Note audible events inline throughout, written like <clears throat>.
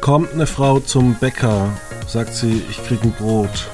Kommt eine Frau zum Bäcker, sagt sie, ich krieg ein Brot.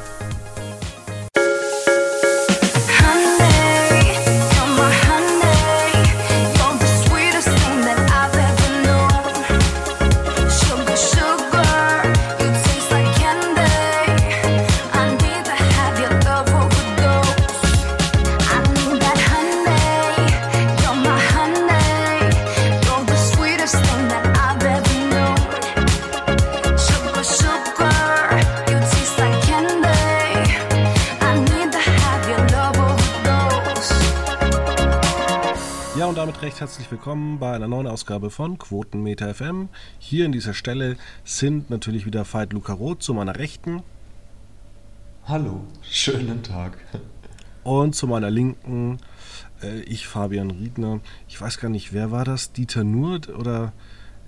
Willkommen bei einer neuen Ausgabe von Quotenmeter FM. Hier in dieser Stelle sind natürlich wieder Veit Luca Roth zu meiner Rechten. Hallo, schönen Tag. Und zu meiner Linken äh, ich, Fabian Riedner. Ich weiß gar nicht, wer war das? Dieter Nur oder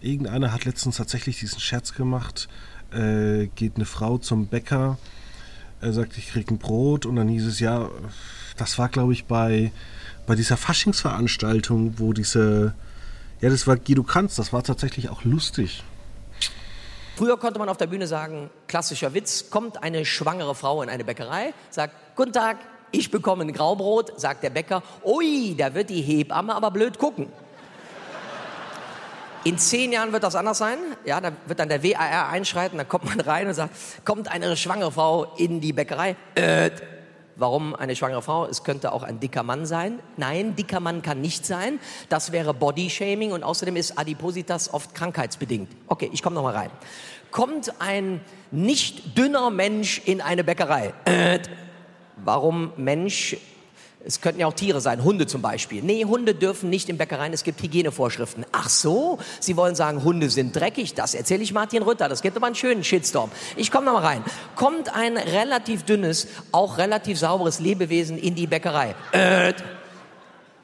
irgendeiner hat letztens tatsächlich diesen Scherz gemacht. Äh, geht eine Frau zum Bäcker, er sagt, ich krieg ein Brot und dann hieß es ja, das war glaube ich bei bei dieser Faschingsveranstaltung, wo diese, ja, das war Guido Kanz, das war tatsächlich auch lustig. Früher konnte man auf der Bühne sagen, klassischer Witz, kommt eine schwangere Frau in eine Bäckerei, sagt, guten Tag, ich bekomme ein Graubrot, sagt der Bäcker, ui, da wird die Hebamme aber blöd gucken. In zehn Jahren wird das anders sein. Ja, da wird dann der WAR einschreiten, da kommt man rein und sagt, kommt eine schwangere Frau in die Bäckerei. Äh, Warum eine schwangere Frau? Es könnte auch ein dicker Mann sein. Nein, dicker Mann kann nicht sein. Das wäre Bodyshaming und außerdem ist Adipositas oft krankheitsbedingt. Okay, ich komme noch mal rein. Kommt ein nicht dünner Mensch in eine Bäckerei? Äh, <clears throat> warum Mensch? Es könnten ja auch Tiere sein, Hunde zum Beispiel. Nee, Hunde dürfen nicht in Bäckereien, es gibt Hygienevorschriften. Ach so, Sie wollen sagen, Hunde sind dreckig, das erzähle ich Martin Rütter, das gibt aber einen schönen Shitstorm. Ich komme nochmal rein. Kommt ein relativ dünnes, auch relativ sauberes Lebewesen in die Bäckerei? Äh,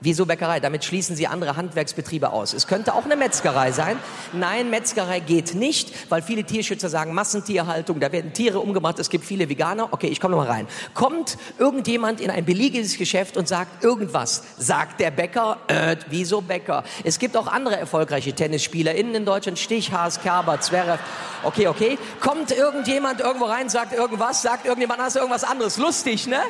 Wieso Bäckerei? Damit schließen Sie andere Handwerksbetriebe aus. Es könnte auch eine Metzgerei sein. Nein, Metzgerei geht nicht, weil viele Tierschützer sagen Massentierhaltung, da werden Tiere umgebracht, es gibt viele Veganer. Okay, ich komme noch mal rein. Kommt irgendjemand in ein beliebiges Geschäft und sagt irgendwas, sagt der Bäcker, äh, wieso Bäcker? Es gibt auch andere erfolgreiche TennisspielerInnen in Deutschland, Stich, Haas, Kerber, Zverev. Okay, okay. Kommt irgendjemand irgendwo rein, sagt irgendwas, sagt irgendjemand anders irgendwas anderes. Lustig, ne?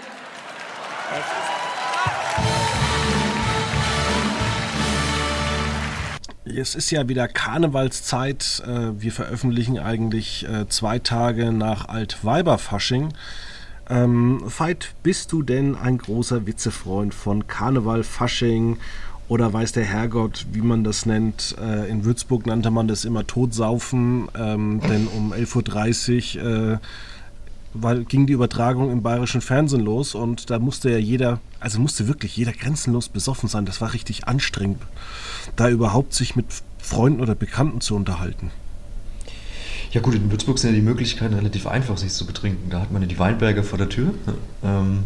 Es ist ja wieder Karnevalszeit. Äh, wir veröffentlichen eigentlich äh, zwei Tage nach Altweiberfasching. Ähm, Veit, bist du denn ein großer Witzefreund von Karneval, Fasching oder weiß der Herrgott, wie man das nennt? Äh, in Würzburg nannte man das immer Totsaufen, ähm, denn um 11.30 Uhr äh, weil, ging die Übertragung im bayerischen Fernsehen los und da musste ja jeder, also musste wirklich jeder grenzenlos besoffen sein. Das war richtig anstrengend, da überhaupt sich mit Freunden oder Bekannten zu unterhalten. Ja gut, in Würzburg sind ja die Möglichkeiten relativ einfach, sich zu betrinken. Da hat man ja die Weinberge vor der Tür. Ähm,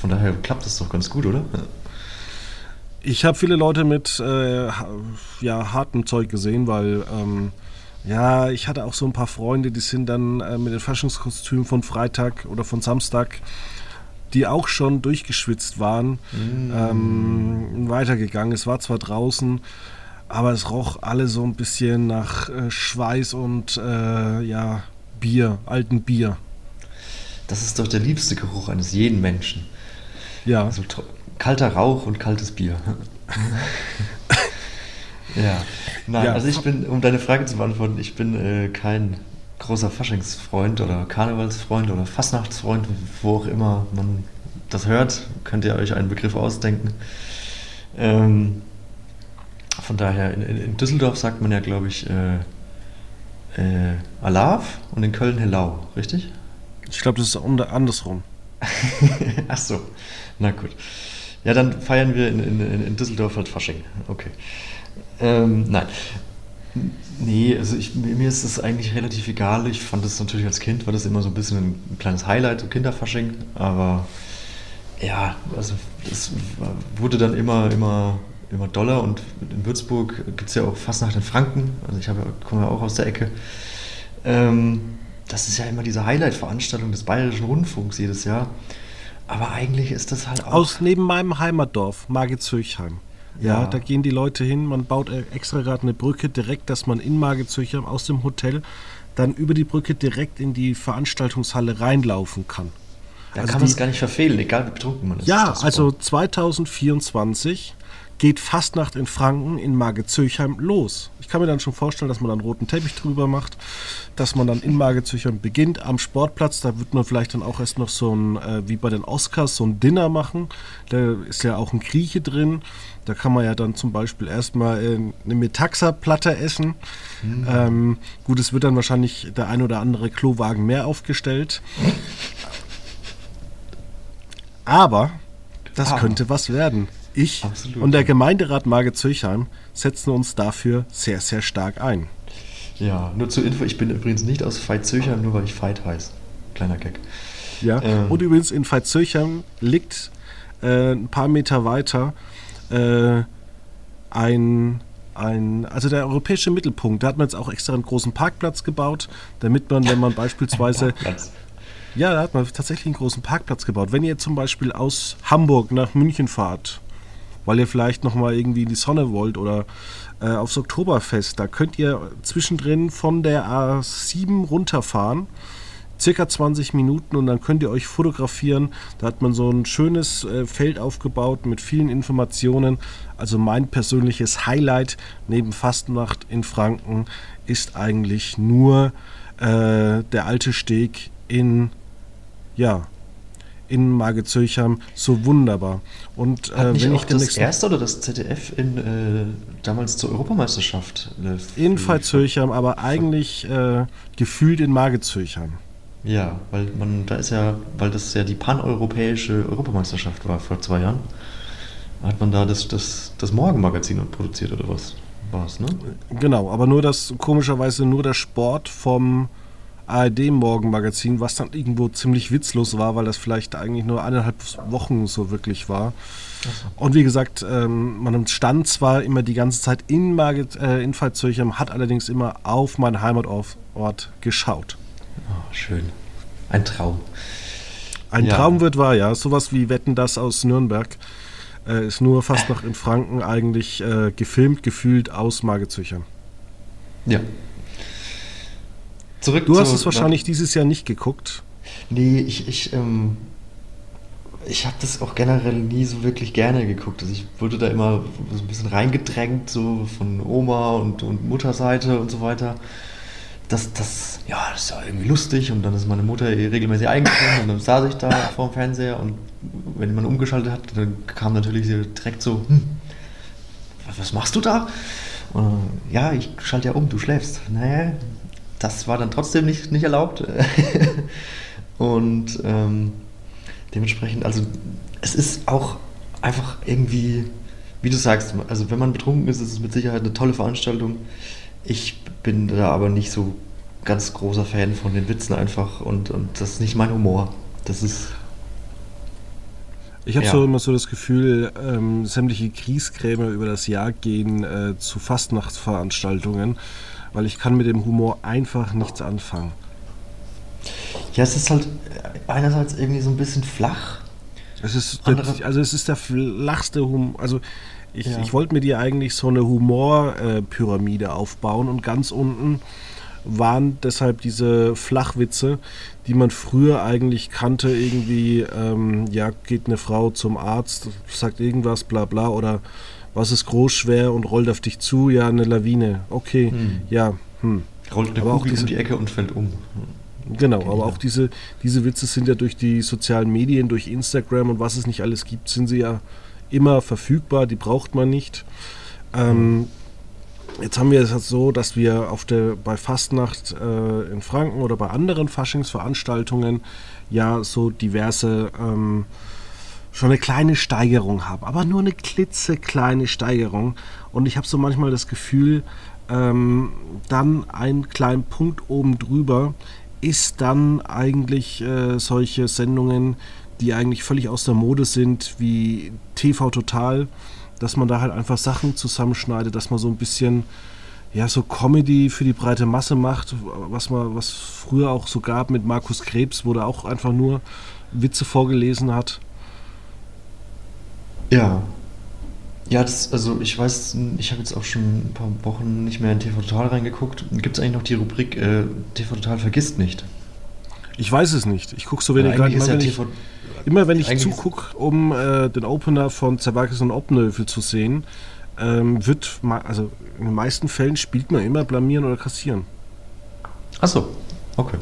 von daher klappt das doch ganz gut, oder? Ich habe viele Leute mit äh, ja, hartem Zeug gesehen, weil ähm, ja, ich hatte auch so ein paar Freunde, die sind dann äh, mit den Faschingskostümen von Freitag oder von Samstag, die auch schon durchgeschwitzt waren, mm. ähm, weitergegangen. Es war zwar draußen, aber es roch alle so ein bisschen nach äh, Schweiß und äh, ja, Bier, alten Bier. Das ist doch der liebste Geruch eines jeden Menschen. Ja. Also, kalter Rauch und kaltes Bier. <laughs> Ja, nein, ja. also ich bin, um deine Frage zu beantworten, ich bin äh, kein großer Faschingsfreund oder Karnevalsfreund oder Fastnachtsfreund, wo auch immer man das hört, könnt ihr euch einen Begriff ausdenken. Ähm, von daher, in, in, Düsseldorf sagt man ja, glaube ich, äh, äh, Alav und in Köln Helau, richtig? Ich glaube, das ist andersrum. <laughs> Ach so, na gut. Ja, dann feiern wir in, in, in Düsseldorf halt Fasching. Okay. Ähm, nein. Nee, also ich, mir ist das eigentlich relativ egal. Ich fand das natürlich als Kind, war das immer so ein bisschen ein kleines Highlight, so Kinderfasching. Aber ja, also das wurde dann immer, immer, immer doller. Und in Würzburg gibt es ja auch fast nach den Franken. Also ich habe, komme ja auch aus der Ecke. Ähm, das ist ja immer diese Highlight-Veranstaltung des Bayerischen Rundfunks jedes Jahr. Aber eigentlich ist das halt auch. Aus neben meinem Heimatdorf, Margit-Zürchheim. Ja, ja, da gehen die Leute hin, man baut extra gerade eine Brücke direkt, dass man in Margezüchheim aus dem Hotel dann über die Brücke direkt in die Veranstaltungshalle reinlaufen kann. Da Also kann man es gar nicht verfehlen, egal wie betrunken man ist. Ja, ist also super. 2024 geht Fastnacht in Franken in Margezöchheim los. Ich kann mir dann schon vorstellen, dass man dann roten Teppich drüber macht, dass man dann in Margezöchheim beginnt am Sportplatz. Da wird man vielleicht dann auch erst noch so ein, äh, wie bei den Oscars, so ein Dinner machen. Da ist ja auch ein Grieche drin. Da kann man ja dann zum Beispiel erstmal äh, eine Metaxa-Platte essen. Ähm, gut, es wird dann wahrscheinlich der ein oder andere Klowagen mehr aufgestellt. Aber das Aber. könnte was werden. Ich Absolut. und der Gemeinderat Margezöchheim setzen uns dafür sehr, sehr stark ein. Ja, nur zur Info, ich bin übrigens nicht aus Veitshöchheim, nur weil ich Veit heiße. Kleiner Gag. Ja. Ähm. Und übrigens in Veitshöchheim liegt äh, ein paar Meter weiter äh, ein, ein, also der europäische Mittelpunkt. Da hat man jetzt auch extra einen großen Parkplatz gebaut, damit man, wenn man <laughs> beispielsweise. Ja, da hat man tatsächlich einen großen Parkplatz gebaut. Wenn ihr zum Beispiel aus Hamburg nach München fahrt, weil ihr vielleicht nochmal irgendwie in die Sonne wollt oder äh, aufs Oktoberfest, da könnt ihr zwischendrin von der A7 runterfahren, circa 20 Minuten und dann könnt ihr euch fotografieren. Da hat man so ein schönes äh, Feld aufgebaut mit vielen Informationen. Also mein persönliches Highlight neben Fastnacht in Franken ist eigentlich nur äh, der alte Steg in ja, in Margezöchheim so wunderbar. Und Hat äh, nicht wenn auch ich das erste oder das ZDF in, äh, damals zur Europameisterschaft? Äh, in Veitshöchheim, aber eigentlich äh, gefühlt in Margezöchheim. Ja, weil man, da ist ja, weil das ja die paneuropäische Europameisterschaft war vor zwei Jahren, hat man da das, das, das Morgenmagazin produziert oder was? War es, ne? Genau, aber nur das, komischerweise nur der Sport vom ARD-Morgenmagazin, was dann irgendwo ziemlich witzlos war, weil das vielleicht eigentlich nur eineinhalb Wochen so wirklich war. Und wie gesagt, ähm, man stand zwar immer die ganze Zeit in, Marget, äh, in Veitshöchheim, hat allerdings immer auf meinen Heimatort geschaut. Ah, schön. Ein Traum. Ein Ja. Traum wird wahr, ja. Sowas wie Wetten das aus Nürnberg äh, ist nur fast noch in Franken eigentlich äh, gefilmt, gefühlt aus Margezöchheim. Ja. Zurück Du hast zu- es wahrscheinlich dieses Jahr nicht geguckt. Nee, ich, ich, ähm, ich habe das auch generell nie so wirklich gerne geguckt. Also ich wurde da immer so ein bisschen reingedrängt, so von Oma und, und Mutterseite und so weiter. Das, das, ja, das ist ja irgendwie lustig und dann ist meine Mutter regelmäßig eingeschlafen und dann saß ich da vor dem Fernseher und wenn man umgeschaltet hat, dann kam natürlich direkt so, hm, was- machst du da? Und, ja, ich schalte ja um, du schläfst. Naja, das war dann trotzdem nicht, nicht erlaubt. <laughs> Und ähm, dementsprechend, also es ist auch einfach irgendwie, wie du sagst, also wenn man betrunken ist, ist es mit Sicherheit eine tolle Veranstaltung. Ich bin da aber nicht so ganz großer Fan von den Witzen einfach und, und das ist nicht mein Humor. Das ist, Ich habe Ja. so immer so das Gefühl, ähm, sämtliche Kriegskrämer über das Jahr gehen äh, zu Fastnachtsveranstaltungen, weil ich kann mit dem Humor einfach nichts anfangen. ja, es ist halt einerseits irgendwie so ein bisschen flach. Es ist, der, also es ist der flachste Humor. Also ich, Ja. ich wollte mir dir eigentlich so eine Humorpyramide aufbauen und ganz unten waren deshalb diese Flachwitze, die man früher eigentlich kannte, irgendwie, ähm, ja, geht eine Frau zum Arzt, sagt irgendwas, bla bla, oder was ist groß, schwer und rollt auf dich zu, ja, eine Lawine, okay, Hm. ja, hm. Rollt eine Aber auch Kugel diese- um die Ecke und fällt um. Genau, aber auch diese, diese Witze sind ja durch die sozialen Medien, durch Instagram und was es nicht alles gibt, sind sie ja immer verfügbar, die braucht man nicht. Ähm, jetzt haben wir es so, dass wir auf der, bei Fastnacht äh, in Franken oder bei anderen Faschingsveranstaltungen ja so diverse ähm, schon eine kleine Steigerung haben, aber nur eine klitzekleine Steigerung. Und ich habe so manchmal das Gefühl, ähm, dann einen kleinen Punkt oben drüber ist dann eigentlich äh, solche Sendungen, die eigentlich völlig aus der Mode sind, wie TV Total, dass man da halt einfach Sachen zusammenschneidet, dass man so ein bisschen ja so Comedy für die breite Masse macht, was man was früher auch so gab mit Markus Krebs, wo der auch einfach nur Witze vorgelesen hat. Ja. Ja, das, also ich weiß, ich habe jetzt auch schon ein paar Wochen nicht mehr in TV Total reingeguckt. Gibt es eigentlich noch die Rubrik äh, TV Total vergisst nicht? Ich weiß es nicht. Ich gucke so wenig rein. Immer, ja wenn ich, immer wenn ich zugucke, um äh, den Opener von Zerwakis und Obnövel zu sehen, ähm, wird, also in den meisten Fällen spielt man immer blamieren oder kassieren. Achso, okay.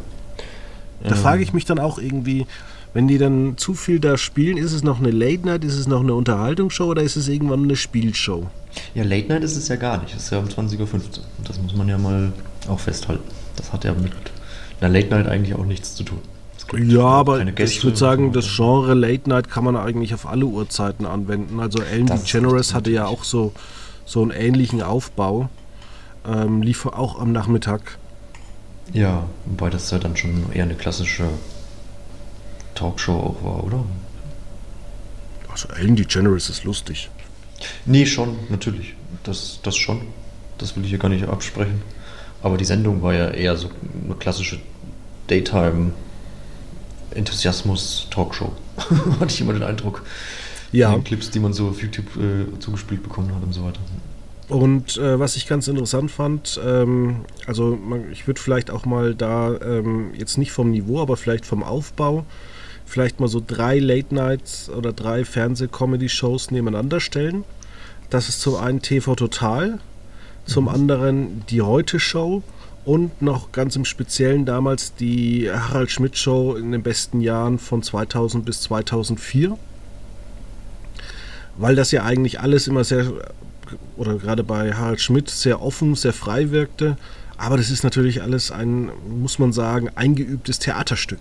Da ähm. frage ich mich dann auch irgendwie, wenn die dann zu viel da spielen, ist es noch eine Late Night, ist es noch eine Unterhaltungsshow oder ist es irgendwann eine Spielshow? Ja, Late Night ist es ja gar nicht. Es ist ja um 20.15 Uhr. Das muss man ja mal auch festhalten. Das hat ja mit einer Late Night eigentlich auch nichts zu tun. Ja, aber ich würde sagen, das Genre Late Night kann man eigentlich auf alle Uhrzeiten anwenden. Also Ellen DeGeneres hatte ja auch so, so einen ähnlichen Aufbau. Ähm, lief auch am Nachmittag. Ja, wobei das ja dann schon eher eine klassische Talkshow auch war, oder? Also Ellen DeGeneres ist lustig. Nee, schon, natürlich. Das, das schon. Das will ich hier gar nicht absprechen. Aber die Sendung war ja eher so eine klassische Daytime Enthusiasmus-Talkshow. <laughs> Hatte ich immer den Eindruck. Ja. Die Clips, die man so auf YouTube äh, zugespielt bekommen hat und so weiter. Und äh, was ich ganz interessant fand, ähm, also man, ich würde vielleicht auch mal da ähm, jetzt nicht vom Niveau, aber vielleicht vom Aufbau, vielleicht mal so drei Late Nights oder drei Fernseh-Comedy-Shows nebeneinander stellen. Das ist zum einen TV Total, zum anderen die Heute Show und noch ganz im Speziellen damals die Harald Schmidt Show in den besten Jahren von 2000 bis 2004. Weil das ja eigentlich alles immer sehr oder gerade bei Harald Schmidt sehr offen, sehr frei wirkte. Aber das ist natürlich alles ein, muss man sagen, eingeübtes Theaterstück.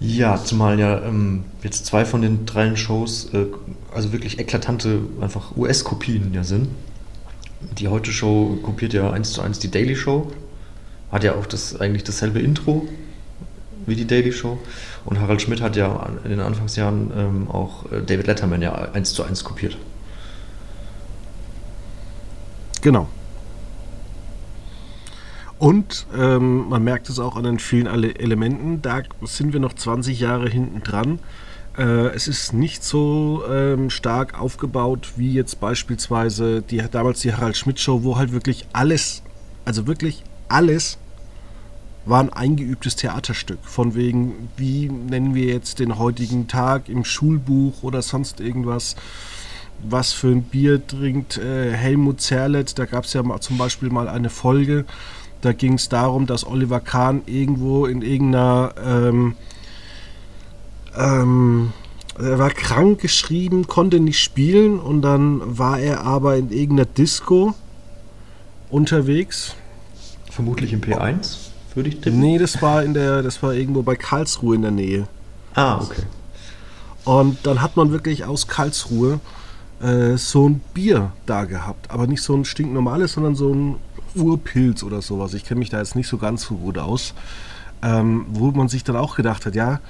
Ja, zumal ja ähm, jetzt zwei von den drei Shows äh, also wirklich eklatante einfach US-Kopien ja sind. Die Heute Show kopiert ja eins zu eins die Daily Show, hat ja auch das eigentlich dasselbe Intro wie die Daily Show. Und Harald Schmidt hat ja in den Anfangsjahren ähm, auch äh, David Letterman ja eins zu eins kopiert. Genau. Und ähm, man merkt es auch an den vielen Elementen, da sind wir noch 20 Jahre hinten dran. Äh, es ist nicht so ähm, stark aufgebaut wie jetzt beispielsweise die, damals die Harald Schmidt Show, wo halt wirklich alles, also wirklich alles war ein eingeübtes Theaterstück. Von wegen, wie nennen wir jetzt den heutigen Tag im Schulbuch oder sonst irgendwas was für ein Bier trinkt äh, Helmut Zerlett. Da gab es ja mal, zum Beispiel mal eine Folge, da ging es darum, dass Oliver Kahn irgendwo in irgendeiner... Ähm, ähm, er war krank geschrieben, konnte nicht spielen und dann war er aber in irgendeiner Disco unterwegs. Vermutlich im P1, würde ich tippen. Nee, das war in der, das war irgendwo bei Karlsruhe in der Nähe. Ah, okay. Und dann hat man wirklich aus Karlsruhe äh, so ein Bier da gehabt. Aber nicht so ein stinknormales, sondern so ein Urpilz oder sowas. Ich kenne mich da jetzt nicht so ganz so gut aus. Ähm, wo man sich dann auch gedacht hat, ja,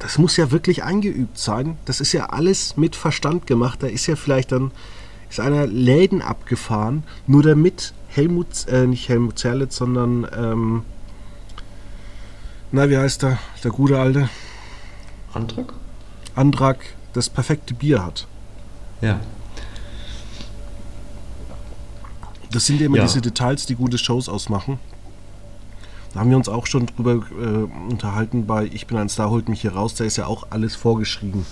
das muss ja wirklich eingeübt sein. Das ist ja alles mit Verstand gemacht. Da ist ja vielleicht dann, ist einer Läden abgefahren, nur damit Helmut, äh, nicht Helmut Zerlitz, sondern, ähm, na, wie heißt der, der gute Alte? Antrag? Antrag das perfekte Bier hat. Ja. Das sind immer ja. diese Details, die gute Shows ausmachen. Da haben wir uns auch schon drüber äh, unterhalten bei Ich bin ein Star, holt mich hier raus. Da ist ja auch alles vorgeschrieben.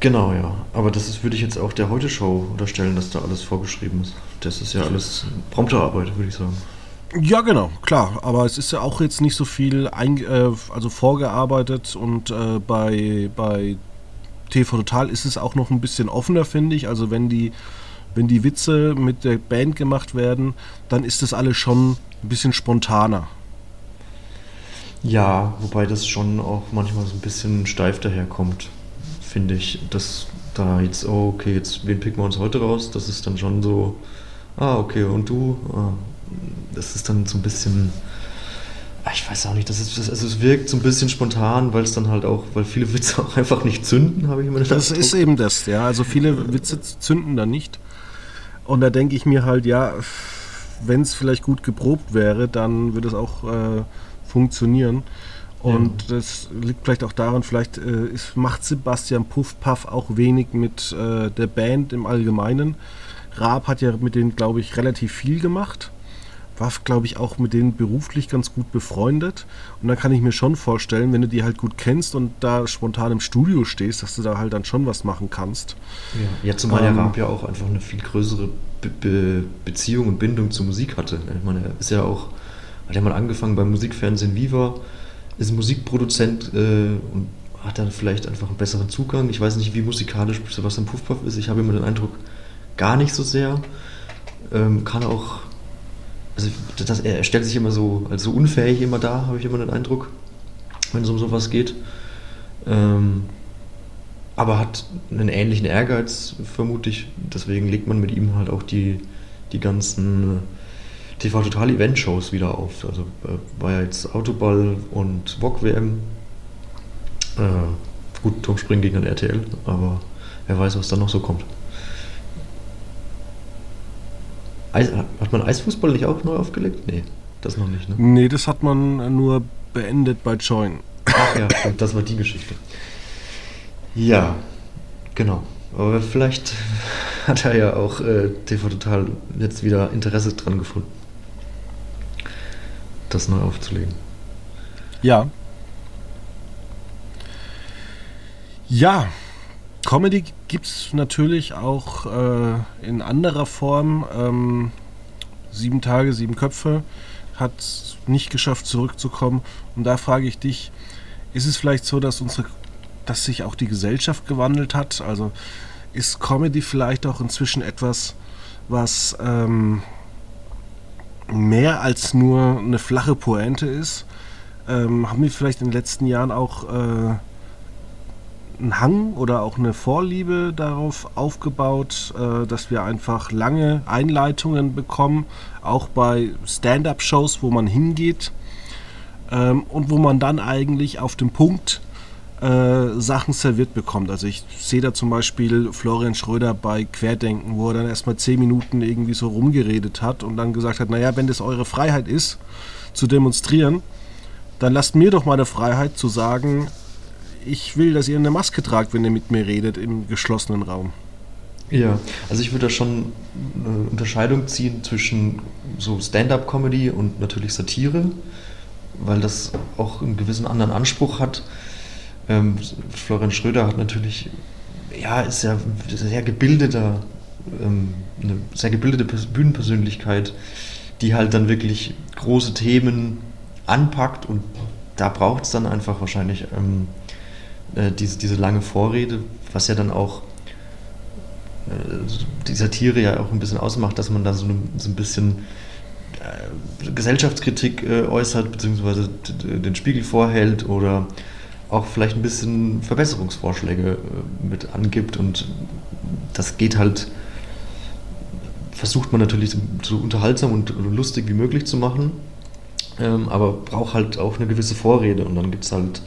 Genau, ja. Aber das ist, würde ich jetzt auch der Heute-Show unterstellen, dass da alles vorgeschrieben ist. Das ist ja alles Prompterarbeit, würde ich sagen. Ja, genau, klar. Aber es ist ja auch jetzt nicht so viel ein, äh, also vorgearbeitet und äh, bei, bei TV Total ist es auch noch ein bisschen offener, finde ich. Also wenn die, wenn die Witze mit der Band gemacht werden, dann ist das alles schon ein bisschen spontaner. Ja, wobei das schon auch manchmal so ein bisschen steif daherkommt, finde ich. Dass da jetzt, oh, okay, jetzt, wen picken wir uns heute raus? Das ist dann schon so, ah, okay, und du? Ah, das ist dann so ein bisschen Ah, ich weiß auch nicht, das ist, also es wirkt so ein bisschen spontan, weil es dann halt auch, weil viele Witze auch einfach nicht zünden, habe ich immer Das ist eben das, ja. Also viele Witze zünden dann nicht. Und da denke ich mir halt, ja, wenn es vielleicht gut geprobt wäre, dann würde es auch äh, funktionieren. Und ja. das liegt vielleicht auch daran, vielleicht äh, ist, macht Sebastian Puffpaff auch wenig mit äh, der Band im Allgemeinen. Raab hat ja mit denen, glaube ich, relativ viel gemacht. War, glaube ich, auch mit denen beruflich ganz gut befreundet. Und dann kann ich mir schon vorstellen, wenn du die halt gut kennst und da spontan im Studio stehst, dass du da halt dann schon was machen kannst. Ja, ja zumal ähm, der Raab ja auch einfach eine viel größere Be Be Beziehung und Bindung zur Musik hatte. Ich meine, er ist ja auch, hat ja mal angefangen beim Musikfernsehen Viva ist Musikproduzent äh, und hat dann vielleicht einfach einen besseren Zugang. Ich weiß nicht, wie musikalisch Sebastian Puffpuff ist. Ich habe immer den Eindruck, gar nicht so sehr. Ähm, kann auch, also das, er stellt sich immer so als so unfähig immer da, habe ich immer den Eindruck, wenn es um sowas geht. Ähm, aber hat einen ähnlichen Ehrgeiz, vermute ich. Deswegen legt man mit ihm halt auch die, die ganzen TV Total Event Shows wieder auf. Also äh, war ja jetzt Autoball und Wok WM. Äh, gut, Turmspringen gegen den RTL, aber wer weiß, was da noch so kommt. Eis, hat man Eisfußball nicht auch neu aufgelegt? Nee, das noch nicht, ne? Nee, das hat man nur beendet bei Join. Ach ja, das war die Geschichte. Ja, genau. Aber vielleicht <laughs> hat er ja auch äh, TV Total jetzt wieder Interesse dran gefunden das neu aufzulegen. Ja. Ja, Comedy gibt es natürlich auch äh, in anderer Form. Ähm, sieben Tage, sieben Köpfe hat es nicht geschafft, zurückzukommen. Und da frage ich dich, ist es vielleicht so, dass unsere, dass sich auch die Gesellschaft gewandelt hat? Also ist Comedy vielleicht auch inzwischen etwas, was ähm, mehr als nur eine flache Pointe ist, ähm, haben wir vielleicht in den letzten Jahren auch äh, einen Hang oder auch eine Vorliebe darauf aufgebaut, äh, dass wir einfach lange Einleitungen bekommen, auch bei Stand-up-Shows, wo man hingeht ähm, und wo man dann eigentlich auf dem Punkt äh, Sachen serviert bekommt. Also ich sehe da zum Beispiel Florian Schröder bei Querdenken, wo er dann erstmal zehn Minuten irgendwie so rumgeredet hat und dann gesagt hat, naja, wenn das eure Freiheit ist, zu demonstrieren, dann lasst mir doch mal eine Freiheit zu sagen, ich will, dass ihr eine Maske tragt, wenn ihr mit mir redet im geschlossenen Raum. Ja, also ich würde da schon eine Unterscheidung ziehen zwischen so Stand-up-Comedy und natürlich Satire, weil das auch einen gewissen anderen Anspruch hat. Ähm, Florian Schröder hat natürlich, ja, ist ja sehr gebildeter, ähm, eine sehr gebildete Bühnenpersönlichkeit, die halt dann wirklich große Themen anpackt und da braucht es dann einfach wahrscheinlich ähm, äh, diese, diese lange Vorrede, was ja dann auch äh, die Satire ja auch ein bisschen ausmacht, dass man da so, eine, so ein bisschen äh, Gesellschaftskritik äh, äußert, beziehungsweise den Spiegel vorhält oder auch vielleicht ein bisschen Verbesserungsvorschläge äh, mit angibt und das geht halt, versucht man natürlich so unterhaltsam und lustig wie möglich zu machen, ähm, aber braucht halt auch eine gewisse Vorrede und dann gibt es halt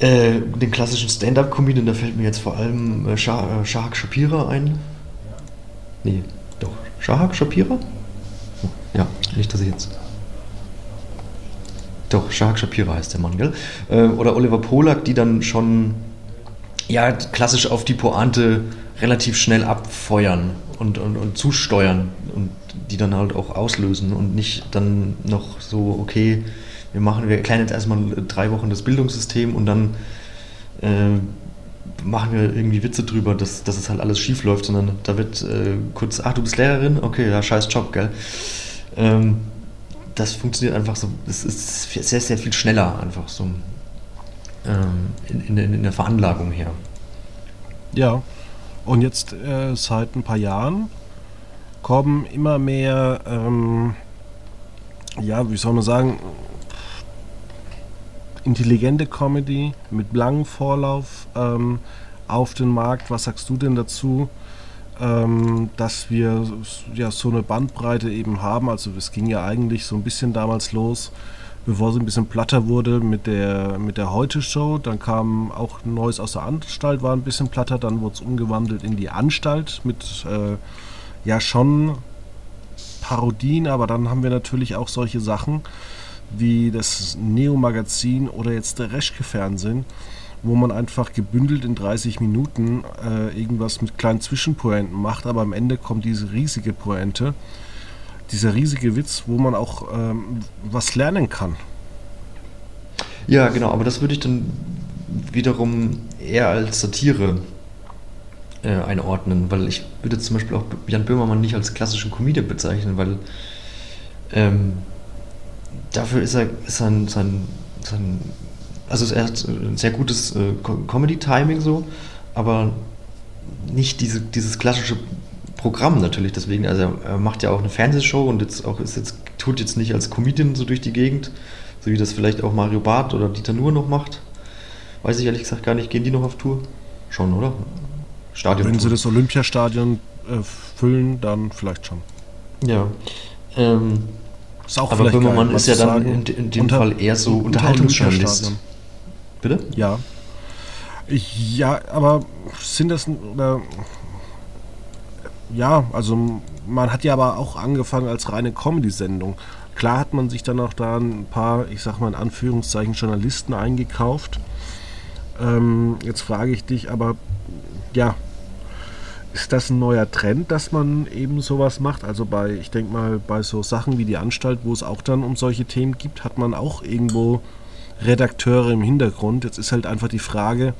äh, den klassischen Stand-Up-Comedian, da fällt mir jetzt vor allem äh, Shah, Shahak Shapira ein. Nee, doch. Shahak Shapira? Ja, nicht, dass ich jetzt doch, Shahak Shapira heißt der Mann, gell? Äh, oder Oliver Polak, die dann schon ja, klassisch auf die Pointe relativ schnell abfeuern und, und, und zusteuern und die dann halt auch auslösen und nicht dann noch so, okay, wir machen, wir erklären jetzt erstmal drei Wochen das Bildungssystem und dann äh, machen wir irgendwie Witze drüber, dass, dass es halt alles schief läuft, sondern da wird äh, kurz, ach, du bist Lehrerin? Okay, ja, scheiß Job, gell? Ähm, das funktioniert einfach so, es ist sehr, sehr viel schneller einfach so ähm, in, in, in, der Veranlagung her. Ja, und jetzt äh, seit ein paar Jahren kommen immer mehr, ähm, ja, wie soll man sagen, intelligente Comedy mit langem Vorlauf ähm, auf den Markt. Was sagst du denn dazu? Ähm, dass wir ja so eine Bandbreite eben haben. Also es ging ja eigentlich so ein bisschen damals los, bevor sie ein bisschen platter wurde mit der, mit der Heute-Show. Dann kam auch Neues aus der Anstalt, war ein bisschen platter. Dann wurde es umgewandelt in die Anstalt mit äh, ja schon Parodien, aber dann haben wir natürlich auch solche Sachen wie das Neo-Magazin oder jetzt der Reschke-Fernsehen, wo man einfach gebündelt in 30 Minuten äh, irgendwas mit kleinen Zwischenpointen macht, aber am Ende kommt diese riesige Pointe, dieser riesige Witz, wo man auch ähm, was lernen kann. Ja, genau, aber das würde ich dann wiederum eher als Satire äh, einordnen, weil ich würde zum Beispiel auch Jan Böhmermann nicht als klassischen Comedian bezeichnen, weil ähm, dafür ist er sein, sein, sein also er hat ein sehr gutes äh, Comedy-Timing so, aber nicht diese, dieses klassische Programm natürlich. Deswegen, also er, er, macht ja auch eine Fernsehshow und jetzt auch ist jetzt, tut jetzt nicht als Comedian so durch die Gegend, so wie das vielleicht auch Mario Barth oder Dieter Nuhr noch macht. Weiß ich ehrlich gesagt gar nicht. Gehen die noch auf Tour? Schon, oder? Stadion. Wenn sie das Olympiastadion äh, füllen, dann vielleicht schon. Ja. Ähm, ist auch aber Böhmermann ist ja dann in, in, dem unter, Fall eher so Unterhaltungsjournalist. Bitte? Ja. Ja, aber sind das oder ja, also man hat ja aber auch angefangen als reine Comedy-Sendung. Klar hat man sich dann auch da ein paar, ich sag mal in Anführungszeichen, Journalisten eingekauft. Ähm, jetzt frage ich dich, aber ja, ist das ein neuer Trend, dass man eben sowas macht? Also bei, ich denke mal, bei so Sachen wie die Anstalt, wo es auch dann um solche Themen gibt, hat man auch irgendwo Redakteure im Hintergrund. Jetzt ist halt einfach die Frage,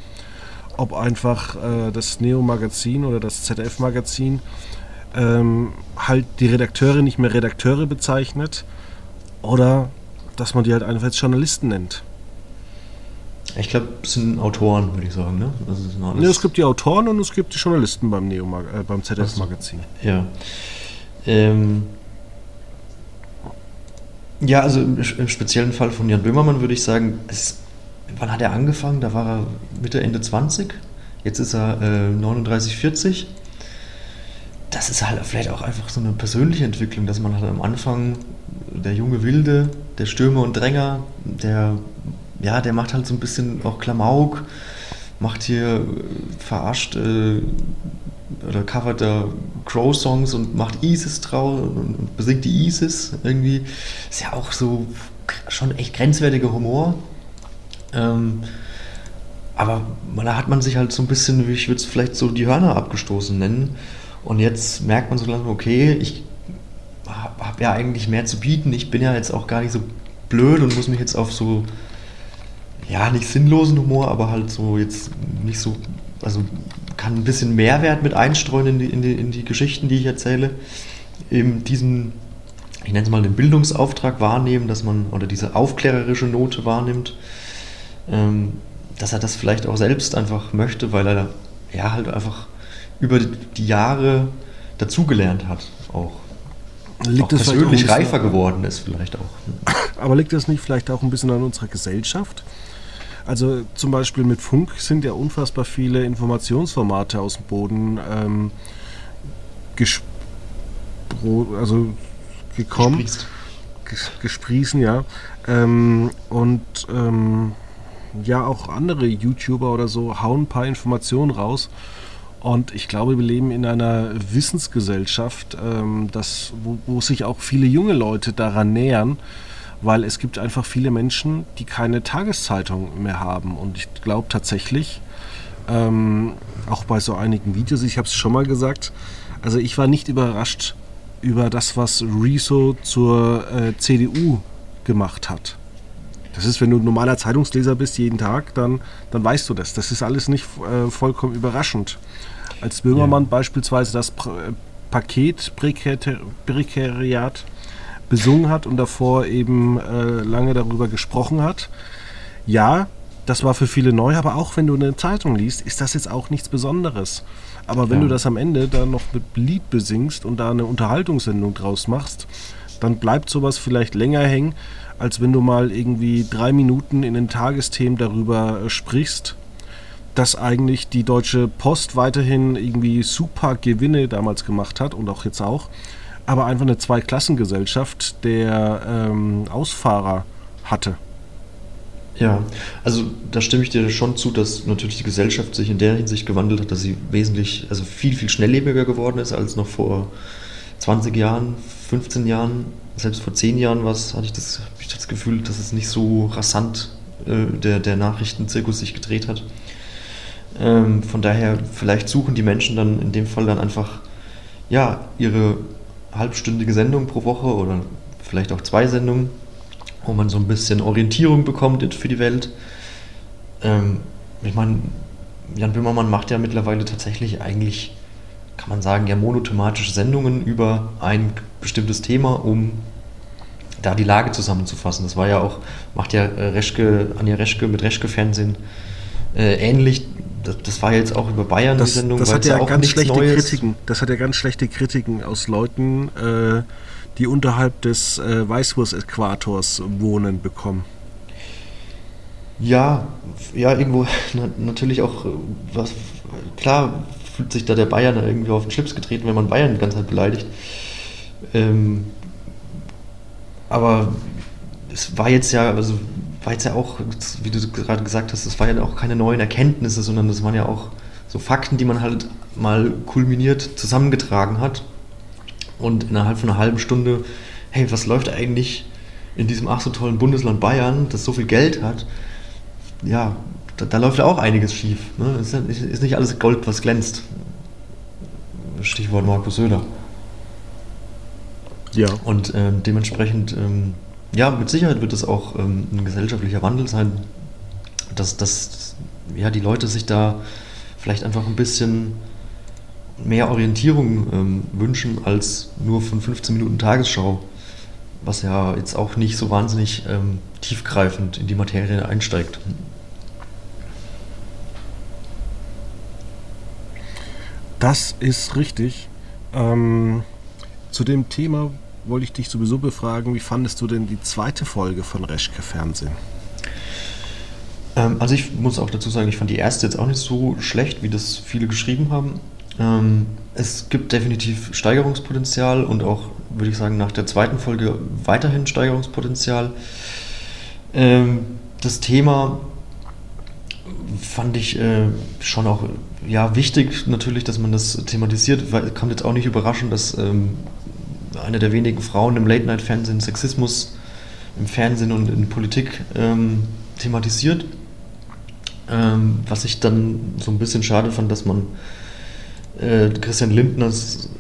ob einfach äh, das Neo-Magazin oder das ZDF-Magazin ähm, halt die Redakteure nicht mehr Redakteure bezeichnet oder dass man die halt einfach jetzt Journalisten nennt. Ich glaube, es sind Autoren, würde ich sagen. Ne? nee, es gibt die Autoren und es gibt die Journalisten beim, Neo äh, beim ZDF-Magazin. Ja. Ähm, ja, also im, im, speziellen Fall von Jan Böhmermann würde ich sagen, es, wann hat er angefangen? Da war er Mitte, Ende 20. Jetzt ist er äh, 39, 40. Das ist halt vielleicht auch einfach so eine persönliche Entwicklung, dass man halt am Anfang der junge Wilde, der Stürmer und Dränger, der, ja, der macht halt so ein bisschen auch Klamauk, macht hier verarscht äh, oder covert da Crow-Songs und macht ISIS drauf und besingt die ISIS irgendwie. Ist ja auch so schon echt grenzwertiger Humor. Ähm, aber da hat man sich halt so ein bisschen, ich würde es vielleicht so die Hörner abgestoßen nennen. Und jetzt merkt man so langsam, okay, ich habe ja eigentlich mehr zu bieten. Ich bin ja jetzt auch gar nicht so blöd und muss mich jetzt auf so, ja, nicht sinnlosen Humor, aber halt so jetzt nicht so, also kann ein bisschen Mehrwert mit einstreuen in die, in die, in die Geschichten, die ich erzähle. Eben diesen, ich nenne es mal den Bildungsauftrag wahrnehmen, dass man, oder diese aufklärerische Note wahrnimmt, ähm, dass er das vielleicht auch selbst einfach möchte, weil er ja halt einfach über die Jahre dazugelernt hat auch. Liegt auch persönlich reifer geworden ist vielleicht auch. Aber liegt das nicht vielleicht auch ein bisschen an unserer Gesellschaft? Also zum Beispiel mit Funk sind ja unfassbar viele Informationsformate aus dem Boden ähm, also gekommen. Gesprießt. Gesprießen, ja. Ähm, und ähm, ja, auch andere YouTuber oder so hauen ein paar Informationen raus. Und ich glaube, wir leben in einer Wissensgesellschaft, ähm, das, wo, wo sich auch viele junge Leute daran nähern weil es gibt einfach viele Menschen, die keine Tageszeitung mehr haben. Und ich glaube tatsächlich, ähm, auch bei so einigen Videos, ich habe es schon mal gesagt, also ich war nicht überrascht über das, was Rezo zur äh, CDU gemacht hat. Das ist, wenn du ein normaler Zeitungsleser bist jeden Tag, dann, dann weißt du das. Das ist alles nicht äh, vollkommen überraschend. Als Böhmermann ja. beispielsweise das Pr Paket Prekariat besungen hat und davor eben äh, lange darüber gesprochen hat. Ja, das war für viele neu, aber auch wenn du eine Zeitung liest, ist das jetzt auch nichts Besonderes. Aber wenn ja. du das am Ende dann noch mit Lied besingst und da eine Unterhaltungssendung draus machst, dann bleibt sowas vielleicht länger hängen, als wenn du mal irgendwie drei Minuten in den Tagesthemen darüber äh, sprichst, dass eigentlich die Deutsche Post weiterhin irgendwie super Gewinne damals gemacht hat und auch jetzt auch aber einfach eine Zweiklassengesellschaft der ähm, Ausfahrer hatte. Ja, also da stimme ich dir schon zu, dass natürlich die Gesellschaft sich in der Hinsicht gewandelt hat, dass sie wesentlich, also viel, viel schnelllebiger geworden ist als noch vor 20 Jahren, 15 Jahren, selbst vor 10 Jahren was, hatte ich das, ich das Gefühl, dass es nicht so rasant äh, der, der Nachrichtenzirkus sich gedreht hat. Ähm, von daher, vielleicht suchen die Menschen dann in dem Fall dann einfach ja, ihre halbstündige Sendung pro Woche oder vielleicht auch zwei Sendungen, wo man so ein bisschen Orientierung bekommt für die Welt. Ähm, ich meine, Jan Böhmermann macht ja mittlerweile tatsächlich eigentlich, kann man sagen, ja monothematische Sendungen über ein bestimmtes Thema, um da die Lage zusammenzufassen. Das war ja auch, macht ja äh, Reschke, Anja Reschke mit Reschke Fernsehen äh, ähnlich. Das, das, war jetzt auch über Bayern das, die Sendung. Das hat ja, auch ganz schlechte Neues. Kritiken. Das hat ja ganz schlechte Kritiken aus Leuten, äh, die unterhalb des äh, Weißwurst-Äquators wohnen, bekommen. Ja, ja, irgendwo <laughs> na, natürlich auch äh, was. Klar fühlt sich da der Bayern irgendwie auf den Schlips getreten, wenn man Bayern die ganze Zeit beleidigt. Ähm, aber es war jetzt ja, also war jetzt ja auch, wie du gerade gesagt hast, es waren ja auch keine neuen Erkenntnisse, sondern das waren ja auch so Fakten, die man halt mal kulminiert zusammengetragen hat. Und innerhalb von einer halben Stunde, hey, was läuft eigentlich in diesem ach so tollen Bundesland Bayern, das so viel Geld hat? Ja, da, da läuft ja auch einiges schief. Ne? Ist, ist nicht alles Gold, was glänzt. Stichwort Markus Söder. Ja. Und ähm, dementsprechend, ähm, ja, mit Sicherheit wird es auch ähm, ein gesellschaftlicher Wandel sein, dass, dass ja, die Leute sich da vielleicht einfach ein bisschen mehr Orientierung ähm, wünschen als nur von 15 Minuten Tagesschau, was ja jetzt auch nicht so wahnsinnig ähm, tiefgreifend in die Materie einsteigt. Das ist richtig. Ähm, zu dem Thema wollte ich dich sowieso befragen, wie fandest du denn die zweite Folge von Reschke Fernsehen? Ähm, also ich muss auch dazu sagen, ich fand die erste jetzt auch nicht so schlecht, wie das viele geschrieben haben. Ähm, es gibt definitiv Steigerungspotenzial und auch, würde ich sagen, nach der zweiten Folge weiterhin Steigerungspotenzial. Ähm, das Thema fand ich äh, schon auch ja, wichtig natürlich, dass man das thematisiert, weil kommt jetzt auch nicht überraschend, dass eine der wenigen Frauen im Late-Night-Fernsehen Sexismus im Fernsehen und in Politik ähm, thematisiert. Ähm, was ich dann so ein bisschen schade fand, dass man äh, Christian Lindners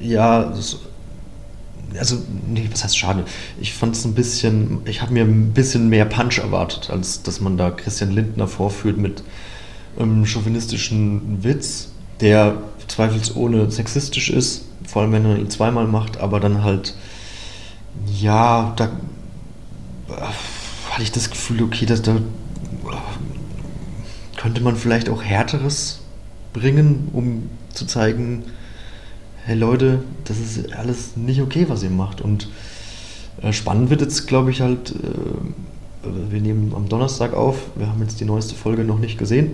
ja also, nee, was heißt schade? Ich fand es ein bisschen, ich habe mir ein bisschen mehr Punch erwartet, als dass man da Christian Lindner vorführt mit einem chauvinistischen Witz, der zweifelsohne sexistisch ist, vor allem wenn er ihn zweimal macht, aber dann halt, ja, da hatte ich das Gefühl, okay, dass da könnte man vielleicht auch härteres bringen, um zu zeigen, hey Leute, das ist alles nicht okay, was ihr macht. Und äh, spannend wird jetzt, glaube ich, halt, äh, wir nehmen am Donnerstag auf, wir haben jetzt die neueste Folge noch nicht gesehen,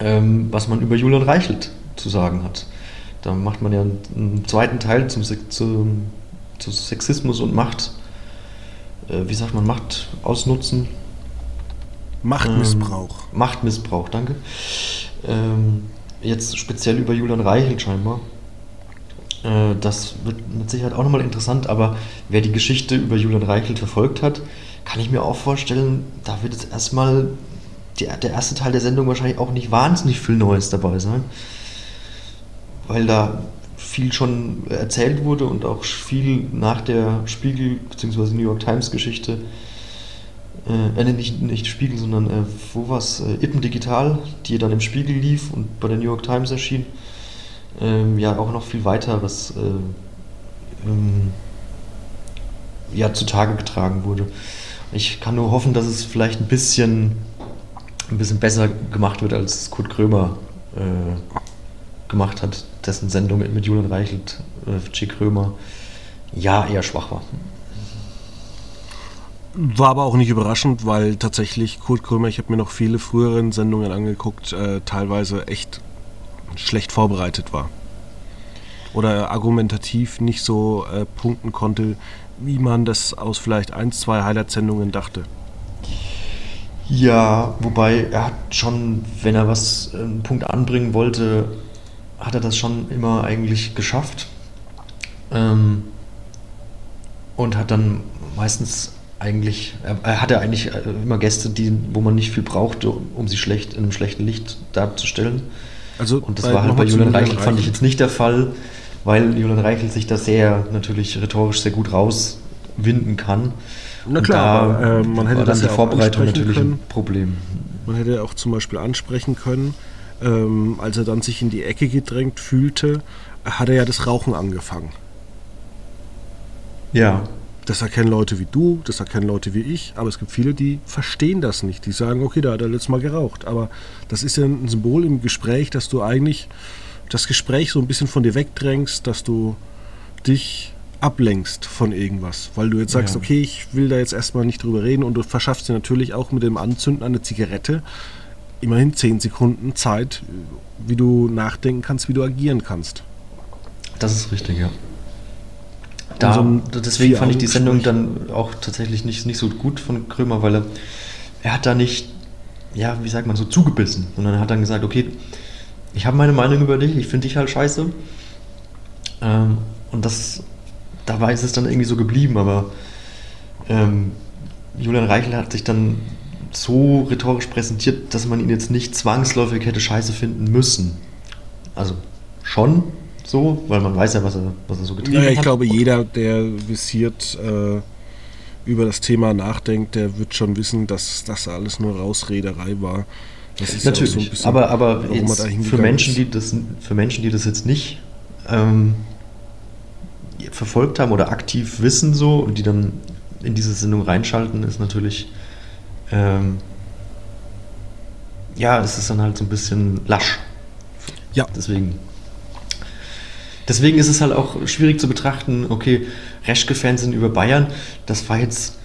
ähm, was man über Julian Reichelt zu sagen hat. Da macht man ja einen, einen zweiten Teil zum, zum, zu Sexismus und Macht, äh, wie sagt man, Macht ausnutzen. Machtmissbrauch. Ähm, Machtmissbrauch, danke. Ähm, jetzt speziell über Julian Reichelt scheinbar. Äh, das wird mit Sicherheit auch nochmal interessant, aber wer die Geschichte über Julian Reichelt verfolgt hat, kann ich mir auch vorstellen, da wird jetzt erstmal die, der erste Teil der Sendung wahrscheinlich auch nicht wahnsinnig viel Neues dabei sein weil da viel schon erzählt wurde und auch viel nach der Spiegel- bzw. New York Times-Geschichte, äh, nicht, nicht Spiegel, sondern äh, wo war es? Äh, Ippen Digital, die dann im Spiegel lief und bei der New York Times erschien, ähm, ja auch noch viel weiteres äh, ähm, ja, zutage getragen wurde. Ich kann nur hoffen, dass es vielleicht ein bisschen, ein bisschen besser gemacht wird, als Kurt Krömer äh, gemacht hat, dessen Sendung mit Julian Reichelt, äh, G. Krömer, ja eher schwach war. War aber auch nicht überraschend, weil tatsächlich Kurt Krömer, ich habe mir noch viele früheren Sendungen angeguckt, äh, teilweise echt schlecht vorbereitet war. Oder argumentativ nicht so äh, punkten konnte, wie man das aus vielleicht ein, zwei Highlight-Sendungen dachte. Ja, wobei er hat schon, wenn er was, einen Punkt anbringen wollte, hat er das schon immer eigentlich geschafft. Ähm, und hat dann meistens eigentlich, er, er hatte eigentlich äh, immer Gäste, die, wo man nicht viel brauchte, um sie schlecht in einem schlechten Licht darzustellen. Also Und das war halt bei Julian Reichel, fand ich jetzt nicht der Fall, weil Julian Reichel sich da sehr, natürlich rhetorisch sehr gut rauswinden kann. Na Und klar, da aber, äh, man hätte war das dann ja die auch Vorbereitung natürlich können. ein Problem. Man hätte auch zum Beispiel ansprechen können, ähm, als er dann sich in die Ecke gedrängt fühlte, hat er ja das Rauchen angefangen. Ja, Das erkennen Leute wie du, das erkennen Leute wie ich, aber es gibt viele, die verstehen das nicht. Die sagen, okay, da hat er letztes Mal geraucht. Aber das ist ja ein Symbol im Gespräch, dass du eigentlich das Gespräch so ein bisschen von dir wegdrängst, dass du dich ablenkst von irgendwas. Weil du jetzt sagst, Ja. okay, ich will da jetzt erstmal nicht drüber reden und du verschaffst dir natürlich auch mit dem Anzünden einer Zigarette immerhin 10 Sekunden Zeit, wie du nachdenken kannst, wie du agieren kannst. das ist richtig, ja. Da, so ein deswegen fand ich die Sendung dann auch tatsächlich nicht, nicht so gut von Krömer, weil er, er hat da nicht, ja, wie sagt man, so zugebissen, sondern er hat dann gesagt, okay, ich habe meine Meinung über dich, ich finde dich halt scheiße. Ähm, und das, dabei ist es dann irgendwie so geblieben, aber ähm, Julian Reichel hat sich dann so rhetorisch präsentiert, dass man ihn jetzt nicht zwangsläufig hätte scheiße finden müssen. Also schon so, weil man weiß ja, was er, was er so getrieben Ja, ich hat. glaube, jeder, der visiert äh, über das Thema nachdenkt, der wird schon wissen, dass das alles nur Rausrederei war. Das ist ja Natürlich, so aber, aber er für, Menschen, ist. die das, für Menschen, die das jetzt nicht ähm, verfolgt haben oder aktiv wissen so und die dann in diese Sendung reinschalten, ist natürlich ähm, ja, es ist dann halt so ein bisschen lasch. Ja. Deswegen. Deswegen ist es halt auch schwierig zu betrachten, okay, Reschke-Fernsehen über Bayern, das war jetzt,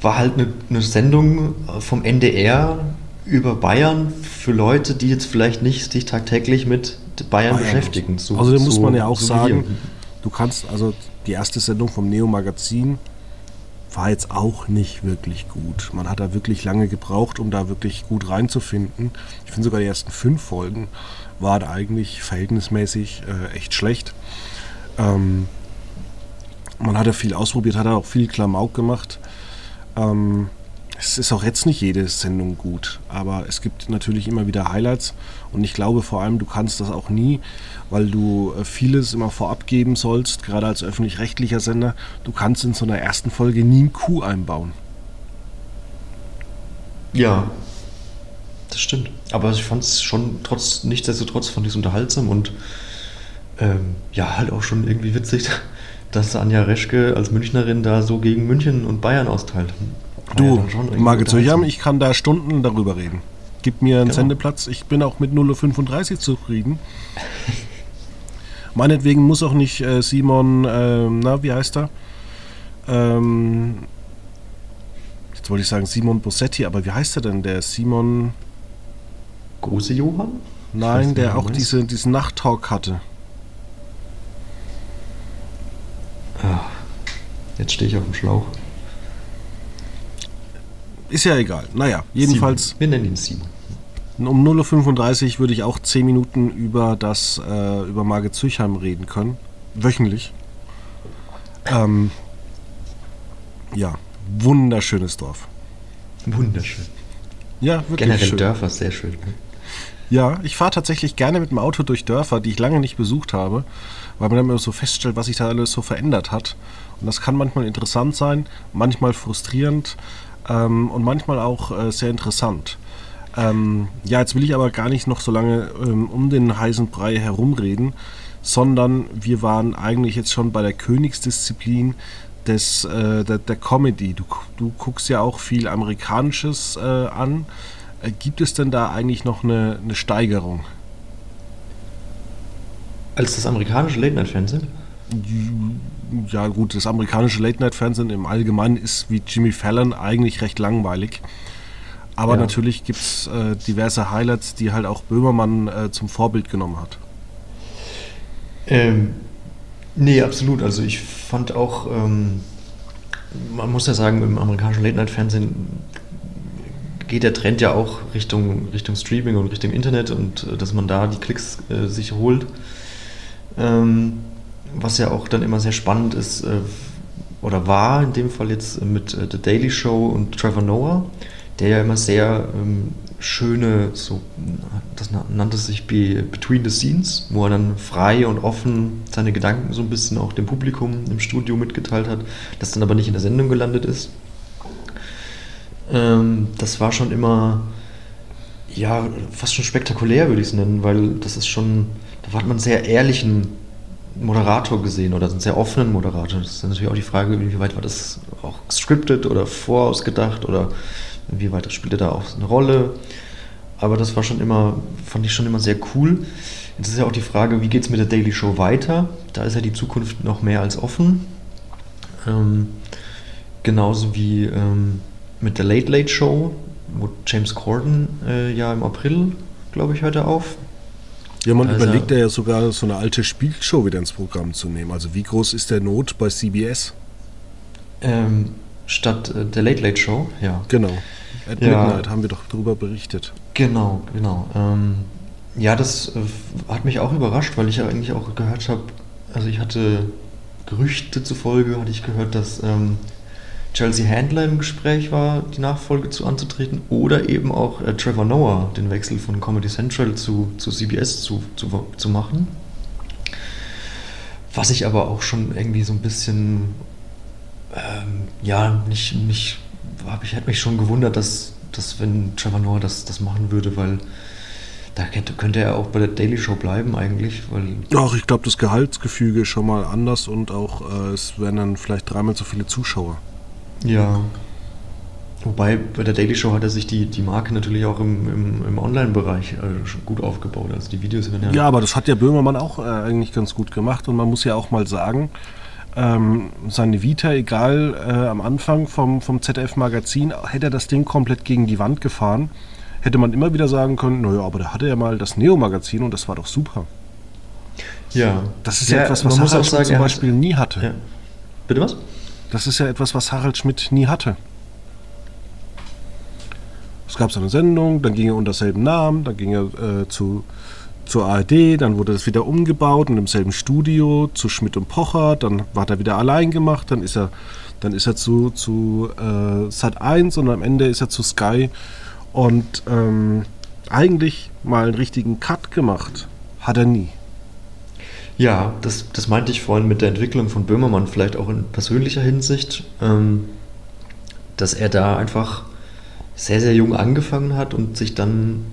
war halt eine, eine Sendung vom NDR über Bayern für Leute, die jetzt vielleicht nicht sich tagtäglich mit Bayern, Bayern. beschäftigen. So, also da muss so- man ja auch so sagen, du kannst, also die erste Sendung vom Neo Magazin war jetzt auch nicht wirklich gut. Man hat da wirklich lange gebraucht, um da wirklich gut reinzufinden. Ich finde sogar die ersten fünf Folgen waren eigentlich verhältnismäßig äh, echt schlecht. Ähm, man hat ja viel ausprobiert, hat auch viel Klamauk gemacht. Ähm, es ist auch jetzt nicht jede Sendung gut, aber es gibt natürlich immer wieder Highlights und ich glaube vor allem, du kannst das auch nie, weil du äh, vieles immer vorab geben sollst, gerade als öffentlich-rechtlicher Sender. Du kannst in so einer ersten Folge nie ein Coup einbauen. Ja, das stimmt. Aber ich fand es schon trotz, nichtsdestotrotz fand ich es unterhaltsam und ähm, ja, halt auch schon irgendwie witzig, <laughs> dass Anja Reschke als Münchnerin da so gegen München und Bayern austeilt. Ja Du, irgendwie Margit unterhaltsam. ich kann da Stunden darüber reden. Gib mir einen Genau. Sendeplatz, ich bin auch mit 0.35 Uhr zufrieden. Meinetwegen muss auch nicht äh, Simon, ähm, na, wie heißt er? Ähm, jetzt wollte ich sagen Simon Bossetti, aber wie heißt er denn? Der Simon, Große Johann? Nein, der auch diese, diesen Nachttalk hatte. Ah, jetzt stehe ich auf dem Schlauch. Ist ja egal. Naja, jedenfalls Simon. Wir nennen ihn Simon. um 0.35 Uhr würde ich auch 10 Minuten über das, äh, über Margit Züchheim reden können. Wöchentlich. Ähm, ja, wunderschönes Dorf. Wunderschön. Ja, wirklich Generell schön. Dörfer, sehr schön. Ja, ich fahre tatsächlich gerne mit dem Auto durch Dörfer, die ich lange nicht besucht habe, weil man dann immer so feststellt, was sich da alles so verändert hat. Und das kann manchmal interessant sein, manchmal frustrierend ähm, und manchmal auch äh, sehr interessant. Ähm, ja, jetzt will ich aber gar nicht noch so lange ähm, um den heißen Brei herumreden, sondern wir waren eigentlich jetzt schon bei der Königsdisziplin des, äh, der, der Comedy. Du, du guckst ja auch viel Amerikanisches äh, an. Äh, Gibt es denn da eigentlich noch eine, eine Steigerung? Als das amerikanische Late-Night-Fernsehen? Ja gut, das amerikanische Late-Night-Fernsehen im Allgemeinen ist wie Jimmy Fallon eigentlich recht langweilig. Aber Ja. natürlich gibt es äh, diverse Highlights, die halt auch Böhmermann äh, zum Vorbild genommen hat. Ähm, nee, absolut. Also ich fand auch, ähm, man muss ja sagen, im amerikanischen Late-Night-Fernsehen geht der Trend ja auch Richtung, Richtung Streaming und Richtung Internet und äh, dass man da die Klicks äh, sich holt. Ähm, was ja auch dann immer sehr spannend ist, äh, oder war in dem Fall jetzt mit äh, The Daily Show und Trevor Noah, der ja immer sehr ähm, schöne, so, das nannte sich Be Between the Scenes, wo er dann frei und offen seine Gedanken so ein bisschen auch dem Publikum im Studio mitgeteilt hat, das dann aber nicht in der Sendung gelandet ist. Ähm, das war schon immer, ja, fast schon spektakulär, würde ich es nennen, weil das ist schon, da hat man sehr ehrlichen Moderator gesehen oder einen sehr offenen Moderator. Das ist natürlich auch die Frage, inwieweit war das auch scripted oder vorausgedacht oder inwieweit spielte da auch eine Rolle. Aber das war schon immer, fand ich schon immer sehr cool. Jetzt ist ja auch die Frage, wie geht es mit der Daily Show weiter? Da ist ja die Zukunft noch mehr als offen. Ähm, genauso wie ähm, mit der Late Late Show, wo James Corden äh, ja im April, glaube ich, hört er auf. Ja, man also, überlegt ja sogar, so eine alte Spielshow wieder ins Programm zu nehmen. Also wie groß ist der Not bei CBS? Ähm, statt äh, der Late Late Show, ja. Genau. At ja. Midnight haben wir doch darüber berichtet. Genau, genau. Ähm, ja, das äh, hat mich auch überrascht, weil ich ja eigentlich auch gehört habe, also ich hatte Gerüchte zufolge, hatte ich gehört, dass ähm, Chelsea Handler im Gespräch war, die Nachfolge zu anzutreten, oder eben auch äh, Trevor Noah, den Wechsel von Comedy Central zu, zu CBS zu, zu, zu machen. Was ich aber auch schon irgendwie so ein bisschen, ähm, ja, nicht, nicht, hab ich hätte mich schon gewundert, dass, dass wenn Trevor Noah das, das machen würde, weil da könnte, könnte er auch bei der Daily Show bleiben eigentlich. Weil Ach, ich glaube, das Gehaltsgefüge ist schon mal anders und auch äh, es werden dann vielleicht dreimal so viele Zuschauer. Ja. Wobei bei der Daily Show hat er sich die, die Marke natürlich auch im, im, im Online-Bereich äh, schon gut aufgebaut. Also die Videos werden ja. Ja, aber das hat ja Böhmermann auch äh, eigentlich ganz gut gemacht und man muss ja auch mal sagen, ähm, seine Vita, egal äh, am Anfang vom, vom ZDF-Magazin, hätte er das Ding komplett gegen die Wand gefahren, hätte man immer wieder sagen können, naja, aber da hatte er mal das Neo-Magazin und das war doch super. Ja. Das ist ja, ja etwas, was Harald Schmidt zum Beispiel hat, nie hatte. Ja. Bitte was? Das ist ja etwas, was Harald Schmidt nie hatte. Es gab so eine Sendung, dann ging er unter selben Namen, dann ging er äh, zu, zur ARD, dann wurde das wieder umgebaut und im selben Studio zu Schmidt und Pocher, dann war er wieder allein gemacht, dann ist er, dann ist er zu, zu äh, Sat 1 und am Ende ist er zu Sky und ähm, eigentlich mal einen richtigen Cut gemacht hat er nie. Ja, das, das meinte ich vorhin mit der Entwicklung von Böhmermann, vielleicht auch in persönlicher Hinsicht, ähm, dass er da einfach sehr, sehr jung angefangen hat und sich dann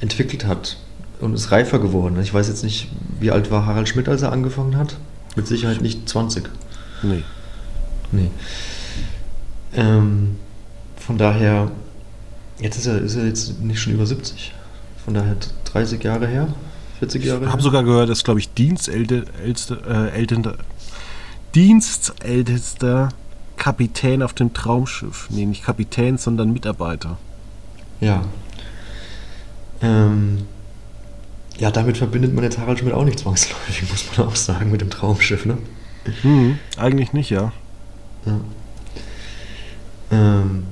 entwickelt hat und ist reifer geworden. Ich weiß jetzt nicht, wie alt war Harald Schmidt, als er angefangen hat? Mit Sicherheit nicht 20. Nee. Nee. Ähm, von daher, jetzt ist er, ist er jetzt nicht schon über 70. Von daher 30 Jahre her. 40 Jahre. Ich habe sogar gehört, dass, glaube ich, Dienstältester, äh, Dienstältester Kapitän auf dem Traumschiff. Nee, nicht Kapitän, sondern Mitarbeiter. Ja. Ähm, ja, damit verbindet man jetzt Harald Schmidt auch nicht zwangsläufig, muss man auch sagen, mit dem Traumschiff, ne? Hm, eigentlich nicht, ja. ja. Ähm,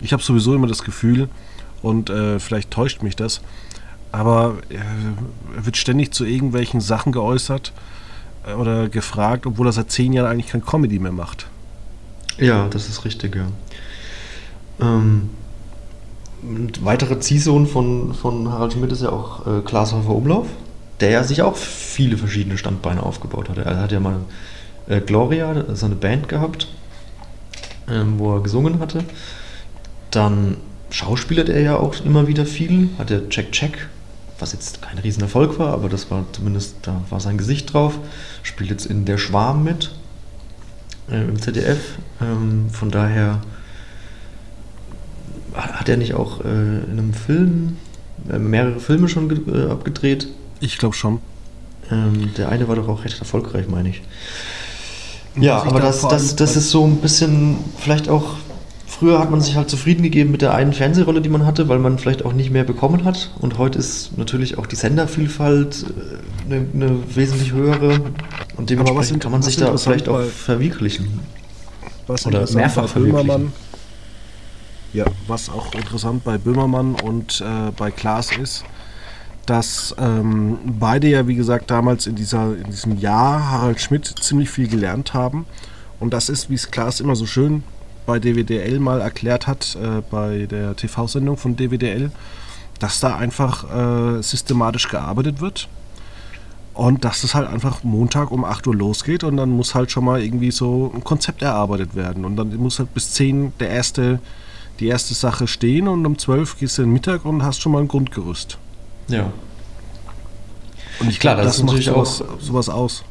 ich habe sowieso immer das Gefühl, und äh, vielleicht täuscht mich das, aber er wird ständig zu irgendwelchen Sachen geäußert äh, oder gefragt, obwohl er seit zehn Jahren eigentlich kein Comedy mehr macht. Ja, das ist richtig, ja. Ähm, weitere Ziehsohn von, von Harald Schmidt ist ja auch äh, Klaas Häufer Umlauf, der ja sich auch viele verschiedene Standbeine aufgebaut hat. Er hat ja mal äh, Gloria, seine Band gehabt, ähm, wo er gesungen hatte. Dann schauspielert er ja auch immer wieder viel, hat er Check Check was jetzt kein Riesenerfolg war, aber das war zumindest, da war sein Gesicht drauf. Spielt jetzt in Der Schwarm mit äh, im ZDF. Ähm, von daher hat er nicht auch äh, in einem Film äh, mehrere Filme schon äh, abgedreht? Ich glaube schon. Ähm, der eine war doch auch recht erfolgreich, meine ich. Ja, aber das, das, das ist so ein bisschen vielleicht auch Früher hat man sich halt zufrieden gegeben mit der einen Fernsehrolle, die man hatte, weil man vielleicht auch nicht mehr bekommen hat. Und heute ist natürlich auch die Sendervielfalt eine, äh, eine wesentlich höhere. Und dementsprechend kann man sich da vielleicht auch verwirklichen. Was Oder mehrfach verwirklichen. Ja, was auch interessant bei Böhmermann und äh, bei Klaas ist, dass ähm, beide ja, wie gesagt, damals in, dieser, in diesem Jahr Harald Schmidt ziemlich viel gelernt haben. Und das ist, wie es Klaas immer so schön bei DWDL mal erklärt hat, äh, bei der TV-Sendung von DWDL, dass da einfach äh, systematisch gearbeitet wird. Und dass es halt einfach Montag um 8 Uhr losgeht und dann muss halt schon mal irgendwie so ein Konzept erarbeitet werden. Und dann muss halt bis 10 der erste, die erste Sache stehen und um 12 gehst du in den Mittag und hast schon mal ein Grundgerüst. Ja. Und ich glaube, das, das macht sowas, auch, sowas aus.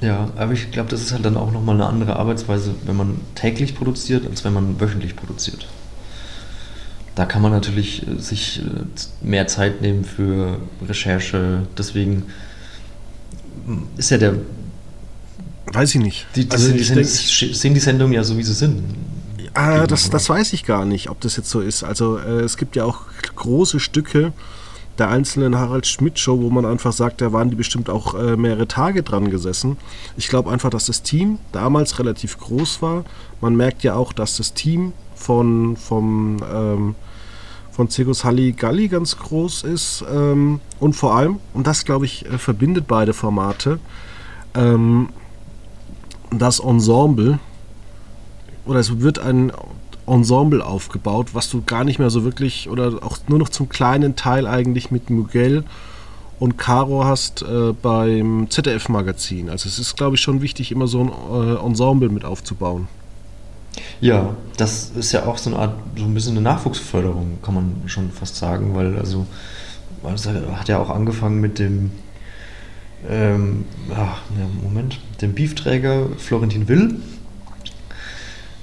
Ja, aber ich glaube, das ist halt dann auch nochmal eine andere Arbeitsweise, wenn man täglich produziert, als wenn man wöchentlich produziert. Da kann man natürlich äh, sich äh, mehr Zeit nehmen für Recherche. Deswegen ist ja der. Weiß ich nicht. Die, also die, denk, sehen die Sendungen ja so, wie sie sind. Ah, das, das weiß ich gar nicht, ob das jetzt so ist. Also äh, es gibt ja auch große Stücke, der einzelnen Harald Schmidt-Show, wo man einfach sagt, da waren die bestimmt auch äh, mehrere Tage dran gesessen. Ich glaube einfach, dass das Team damals relativ groß war. Man merkt ja auch, dass das Team von, vom, ähm, von Circus Halli Galli ganz groß ist. Ähm, und vor allem, und das glaube ich, äh, verbindet beide Formate, ähm, das Ensemble, oder es wird ein Ensemble aufgebaut, was du gar nicht mehr so wirklich oder auch nur noch zum kleinen Teil eigentlich mit Miguel und Caro hast äh, beim ZDF-Magazin. Also es ist, glaube ich, schon wichtig, immer so ein äh, Ensemble mit aufzubauen. Ja, das ist ja auch so eine Art, so ein bisschen eine Nachwuchsförderung, kann man schon fast sagen, weil also das hat ja auch angefangen mit dem ähm, ach, Moment, dem Beefträger Florentin Will,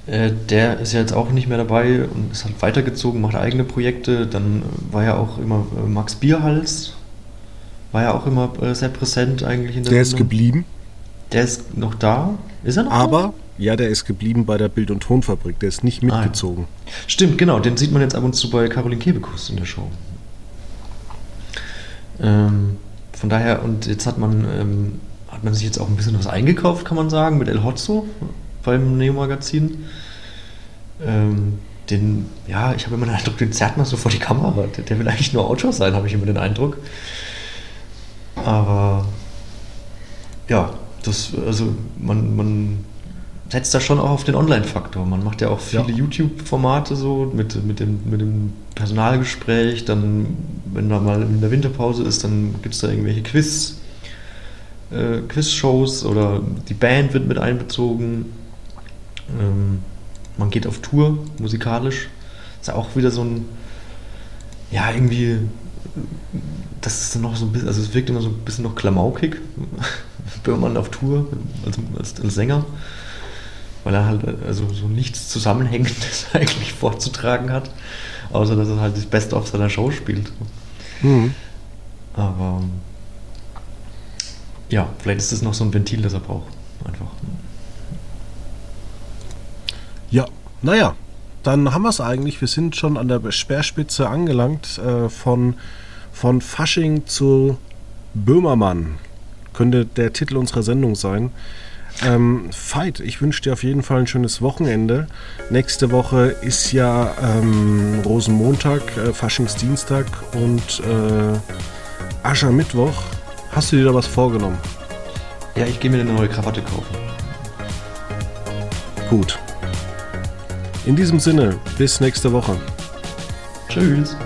äh, der ist ja jetzt auch nicht mehr dabei und ist halt weitergezogen, macht eigene Projekte. Dann war ja auch immer äh, Max Bierhals, war ja auch immer äh, sehr präsent eigentlich in der Der ist geblieben. Der ist noch da. Ist er noch Aber, da? ja, der ist geblieben bei der Bild- und Tonfabrik. Der ist nicht mitgezogen. Ah, ja. Stimmt, genau. Den sieht man jetzt ab und zu bei Caroline Kebekus in der Show. Ähm, von daher, und jetzt hat man, ähm, hat man sich jetzt auch ein bisschen was eingekauft, kann man sagen, mit El Hotzo beim Neo-Magazin. Ähm, den, ja, ich habe immer den Eindruck, den zerrt man so vor die Kamera. Der, der will eigentlich nur Autor sein, habe ich immer den Eindruck. Aber ja, das, also man, man setzt da schon auch auf den Online-Faktor. Man macht ja auch viele ja. YouTube-Formate so mit, mit, dem, mit dem Personalgespräch. Dann, wenn da mal in der Winterpause ist, dann gibt es da irgendwelche Quiz, äh, Quiz-Shows oder die Band wird mit einbezogen. Ähm, man geht auf Tour musikalisch. Ist ja auch wieder so ein, ja, irgendwie, das ist noch so ein bisschen, also es wirkt immer so ein bisschen noch klamaukig, <laughs> wenn man auf Tour als, als, als Sänger, weil er halt also so nichts Zusammenhängendes <laughs> eigentlich vorzutragen hat, außer dass er halt das Beste auf seiner Show spielt. Mhm. Aber ja, vielleicht ist das noch so ein Ventil, das er braucht. Einfach. Ja, naja, dann haben wir es eigentlich. Wir sind schon an der Speerspitze angelangt. Äh, von, von Fasching zu Böhmermann könnte der Titel unserer Sendung sein. Ähm, Veit, ich wünsche dir auf jeden Fall ein schönes Wochenende. Nächste Woche ist ja ähm, Rosenmontag, äh, Faschingsdienstag und äh, Aschermittwoch. Hast du dir da was vorgenommen? Ja, ich gehe mir eine neue Krawatte kaufen. Gut. In diesem Sinne, bis nächste Woche. Tschüss.